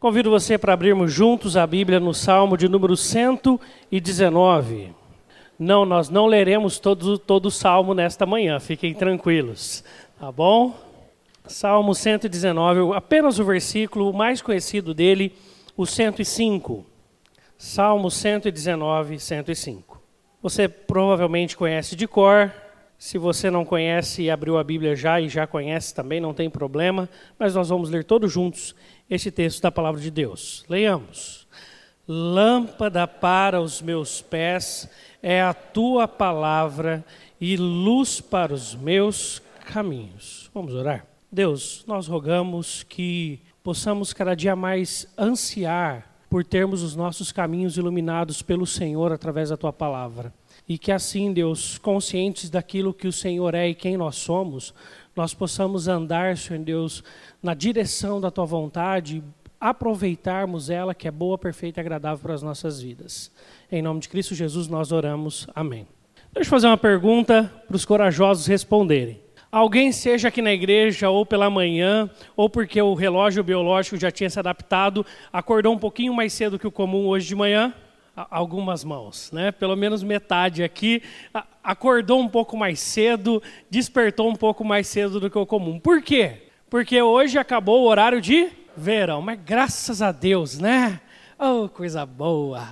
Convido você para abrirmos juntos a Bíblia no Salmo de número 119. Não, nós não leremos todo, todo o Salmo nesta manhã, fiquem tranquilos, tá bom? Salmo 119, apenas o versículo mais conhecido dele, o 105. Salmo 119, 105. Você provavelmente conhece de cor, se você não conhece e abriu a Bíblia já e já conhece também, não tem problema, mas nós vamos ler todos juntos este texto da palavra de Deus. Leiamos. Lâmpada para os meus pés é a tua palavra e luz para os meus caminhos. Vamos orar. Deus, nós rogamos que possamos cada dia mais ansiar por termos os nossos caminhos iluminados pelo Senhor através da tua palavra. E que assim, Deus, conscientes daquilo que o Senhor é e quem nós somos, nós possamos andar, Senhor Deus, na direção da tua vontade, aproveitarmos ela que é boa, perfeita e agradável para as nossas vidas. Em nome de Cristo Jesus nós oramos. Amém. Deixa eu fazer uma pergunta para os corajosos responderem. Alguém, seja aqui na igreja, ou pela manhã, ou porque o relógio biológico já tinha se adaptado, acordou um pouquinho mais cedo que o comum hoje de manhã? Algumas mãos, né? Pelo menos metade aqui acordou um pouco mais cedo, despertou um pouco mais cedo do que o comum. Por quê? Porque hoje acabou o horário de verão, mas graças a Deus, né? Oh, coisa boa.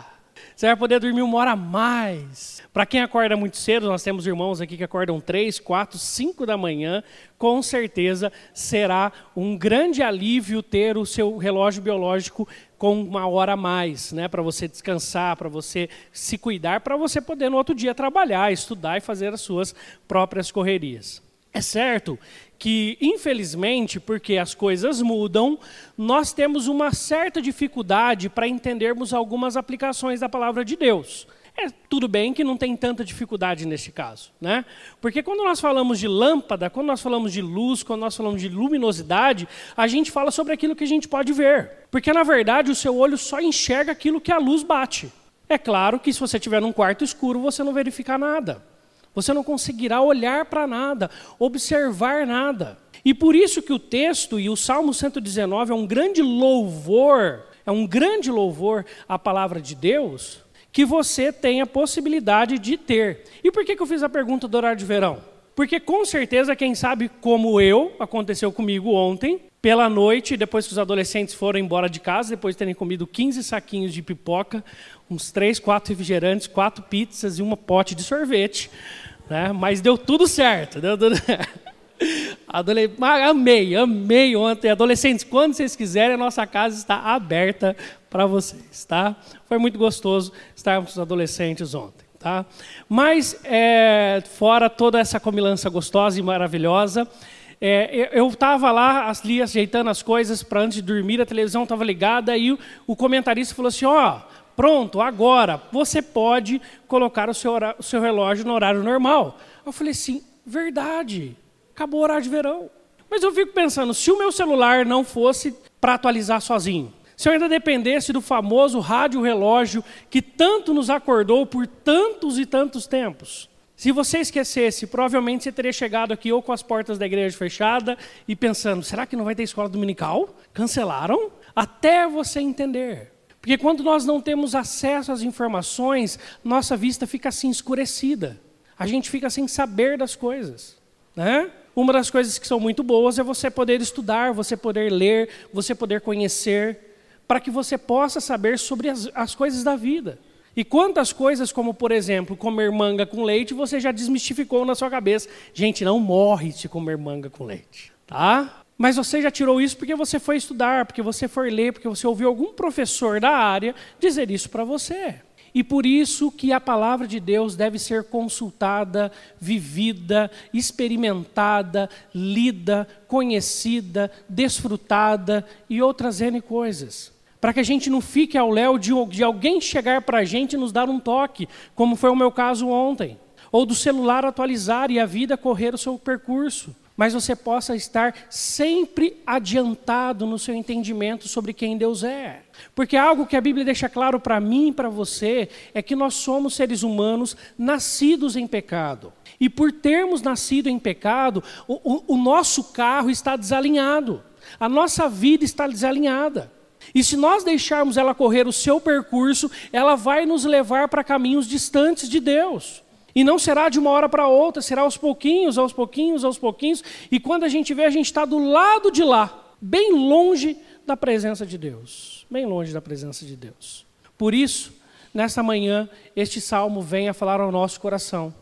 Você vai poder dormir uma hora a mais. Para quem acorda muito cedo, nós temos irmãos aqui que acordam três, quatro, cinco da manhã. Com certeza será um grande alívio ter o seu relógio biológico com uma hora a mais, né, para você descansar, para você se cuidar, para você poder no outro dia trabalhar, estudar e fazer as suas próprias correrias. É certo que, infelizmente, porque as coisas mudam, nós temos uma certa dificuldade para entendermos algumas aplicações da palavra de Deus. É tudo bem que não tem tanta dificuldade nesse caso, né? Porque quando nós falamos de lâmpada, quando nós falamos de luz, quando nós falamos de luminosidade, a gente fala sobre aquilo que a gente pode ver. Porque na verdade o seu olho só enxerga aquilo que a luz bate. É claro que se você estiver num quarto escuro, você não verifica nada. Você não conseguirá olhar para nada, observar nada. E por isso que o texto e o Salmo 119 é um grande louvor, é um grande louvor à palavra de Deus, que você tem a possibilidade de ter. E por que, que eu fiz a pergunta do horário de verão? Porque com certeza, quem sabe como eu, aconteceu comigo ontem, pela noite, depois que os adolescentes foram embora de casa, depois de terem comido 15 saquinhos de pipoca, uns 3, 4 refrigerantes, 4 pizzas e uma pote de sorvete, né? Mas deu tudo certo. Deu tudo... Adole... Amei, amei ontem. Adolescentes, quando vocês quiserem, a nossa casa está aberta para vocês, tá? Foi muito gostoso estarmos com os adolescentes ontem, tá? Mas, é, fora toda essa comilança gostosa e maravilhosa, é, eu estava lá ali ajeitando as coisas para antes de dormir, a televisão estava ligada e o, o comentarista falou assim, ó... Oh, pronto, agora você pode colocar o seu, o seu relógio no horário normal. Eu falei assim, verdade, acabou o horário de verão. Mas eu fico pensando, se o meu celular não fosse para atualizar sozinho, se eu ainda dependesse do famoso rádio relógio que tanto nos acordou por tantos e tantos tempos, se você esquecesse, provavelmente você teria chegado aqui ou com as portas da igreja fechadas e pensando: será que não vai ter escola dominical? Cancelaram? Até você entender. Porque quando nós não temos acesso às informações, nossa vista fica assim escurecida. A gente fica sem saber das coisas. Né? Uma das coisas que são muito boas é você poder estudar, você poder ler, você poder conhecer, para que você possa saber sobre as, as coisas da vida. E quantas coisas, como por exemplo, comer manga com leite, você já desmistificou na sua cabeça. Gente, não morre de comer manga com leite. Tá? Mas você já tirou isso porque você foi estudar, porque você foi ler, porque você ouviu algum professor da área dizer isso para você. E por isso que a palavra de Deus deve ser consultada, vivida, experimentada, lida, conhecida, desfrutada e outras N coisas. Para que a gente não fique ao léu de, de alguém chegar para a gente e nos dar um toque, como foi o meu caso ontem. Ou do celular atualizar e a vida correr o seu percurso mas você possa estar sempre adiantado no seu entendimento sobre quem Deus é. Porque algo que a Bíblia deixa claro para mim e para você é que nós somos seres humanos nascidos em pecado. E por termos nascido em pecado, o, o, o nosso carro está desalinhado, a nossa vida está desalinhada. E se nós deixarmos ela correr o seu percurso, ela vai nos levar para caminhos distantes de Deus. E não será de uma hora para outra, será aos pouquinhos, aos pouquinhos, aos pouquinhos. E quando a gente vê, a gente está do lado de lá, bem longe da presença de Deus. Bem longe da presença de Deus. Por isso, nesta manhã, este salmo vem a falar ao nosso coração.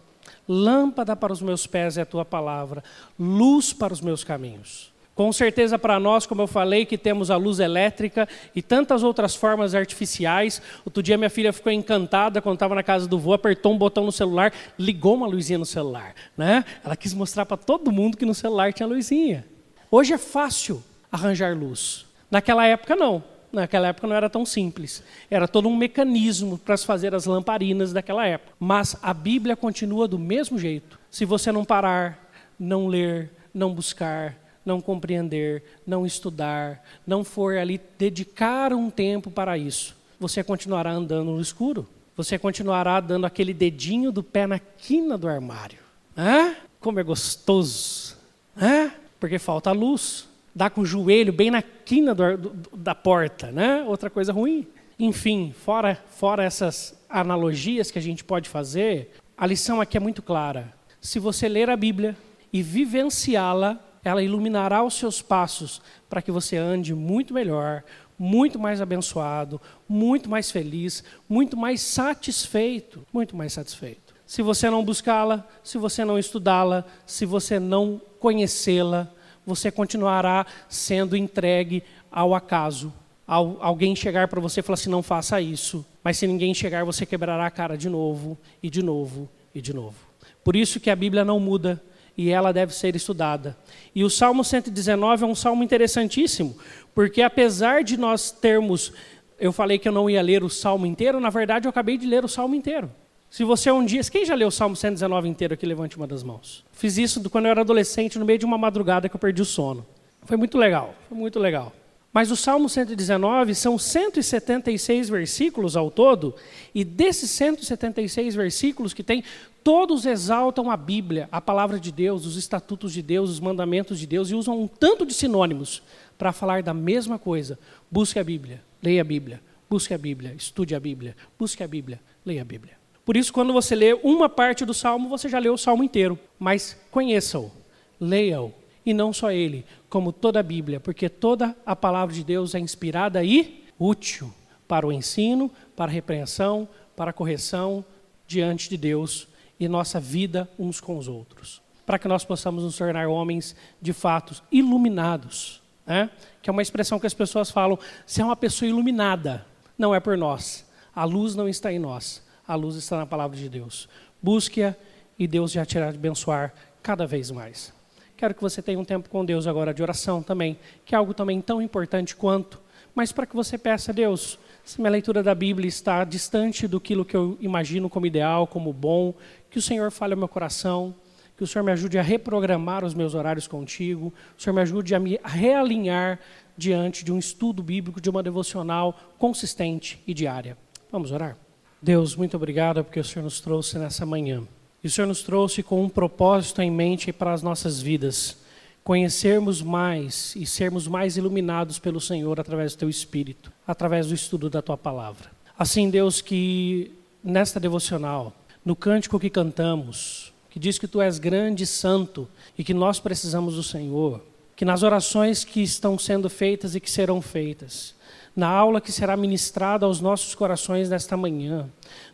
Lâmpada para os meus pés é a tua palavra, luz para os meus caminhos. Com certeza para nós, como eu falei, que temos a luz elétrica e tantas outras formas artificiais. Outro dia minha filha ficou encantada quando estava na casa do vô, apertou um botão no celular, ligou uma luzinha no celular. Né? Ela quis mostrar para todo mundo que no celular tinha luzinha. Hoje é fácil arranjar luz. Naquela época não. Naquela época não era tão simples. Era todo um mecanismo para se fazer as lamparinas daquela época. Mas a Bíblia continua do mesmo jeito. Se você não parar, não ler, não buscar, não compreender, não estudar, não for ali dedicar um tempo para isso, você continuará andando no escuro. Você continuará dando aquele dedinho do pé na quina do armário. Hã? Como é gostoso. Hã? Porque falta luz. Dá com o joelho bem na quina do, do, da porta, né? Outra coisa ruim. Enfim, fora, fora essas analogias que a gente pode fazer, a lição aqui é muito clara. Se você ler a Bíblia e vivenciá-la, ela iluminará os seus passos para que você ande muito melhor, muito mais abençoado, muito mais feliz, muito mais satisfeito, muito mais satisfeito. Se você não buscá-la, se você não estudá-la, se você não conhecê-la, você continuará sendo entregue ao acaso. Ao, alguém chegar para você e falar assim: não faça isso. Mas se ninguém chegar, você quebrará a cara de novo, e de novo, e de novo. Por isso que a Bíblia não muda e ela deve ser estudada. E o Salmo 119 é um salmo interessantíssimo, porque apesar de nós termos, eu falei que eu não ia ler o salmo inteiro, na verdade eu acabei de ler o salmo inteiro. Se você um dia, quem já leu o Salmo 119 inteiro aqui, levante uma das mãos. Fiz isso quando eu era adolescente, no meio de uma madrugada que eu perdi o sono. Foi muito legal, foi muito legal. Mas o Salmo 119 são 176 versículos ao todo, e desses 176 versículos que tem, todos exaltam a Bíblia, a palavra de Deus, os estatutos de Deus, os mandamentos de Deus, e usam um tanto de sinônimos para falar da mesma coisa. Busque a Bíblia, leia a Bíblia, busque a Bíblia, estude a Bíblia, busque a Bíblia, leia a Bíblia. Por isso, quando você lê uma parte do Salmo, você já leu o Salmo inteiro. Mas conheça-o, leia-o, e não só ele, como toda a Bíblia, porque toda a palavra de Deus é inspirada e útil para o ensino, para a repreensão, para a correção diante de Deus e nossa vida uns com os outros, para que nós possamos nos tornar homens de fato iluminados, né? que é uma expressão que as pessoas falam, se é uma pessoa iluminada, não é por nós, a luz não está em nós, a luz está na palavra de Deus. Busque-a e Deus já te irá abençoar cada vez mais. Quero que você tenha um tempo com Deus agora de oração também, que é algo também tão importante quanto, mas para que você peça a Deus, se minha leitura da Bíblia está distante do que eu imagino como ideal, como bom, que o Senhor fale ao meu coração, que o Senhor me ajude a reprogramar os meus horários contigo, o Senhor me ajude a me realinhar diante de um estudo bíblico, de uma devocional consistente e diária. Vamos orar? Deus, muito obrigado porque o Senhor nos trouxe nessa manhã. E o Senhor nos trouxe com um propósito em mente para as nossas vidas. Conhecermos mais e sermos mais iluminados pelo Senhor através do Teu Espírito, através do estudo da Tua palavra. Assim, Deus, que nesta devocional, no cântico que cantamos, que diz que Tu és grande e santo e que nós precisamos do Senhor, que nas orações que estão sendo feitas e que serão feitas, na aula que será ministrada aos nossos corações nesta manhã,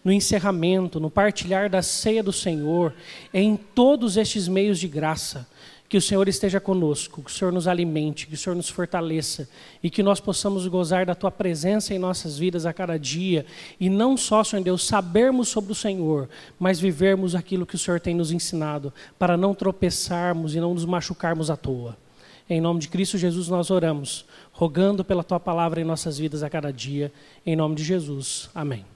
no encerramento, no partilhar da ceia do Senhor, em todos estes meios de graça, que o Senhor esteja conosco, que o Senhor nos alimente, que o Senhor nos fortaleça e que nós possamos gozar da Tua presença em nossas vidas a cada dia e não só, Senhor Deus, sabermos sobre o Senhor, mas vivermos aquilo que o Senhor tem nos ensinado para não tropeçarmos e não nos machucarmos à toa. Em nome de Cristo Jesus nós oramos, rogando pela tua palavra em nossas vidas a cada dia. Em nome de Jesus. Amém.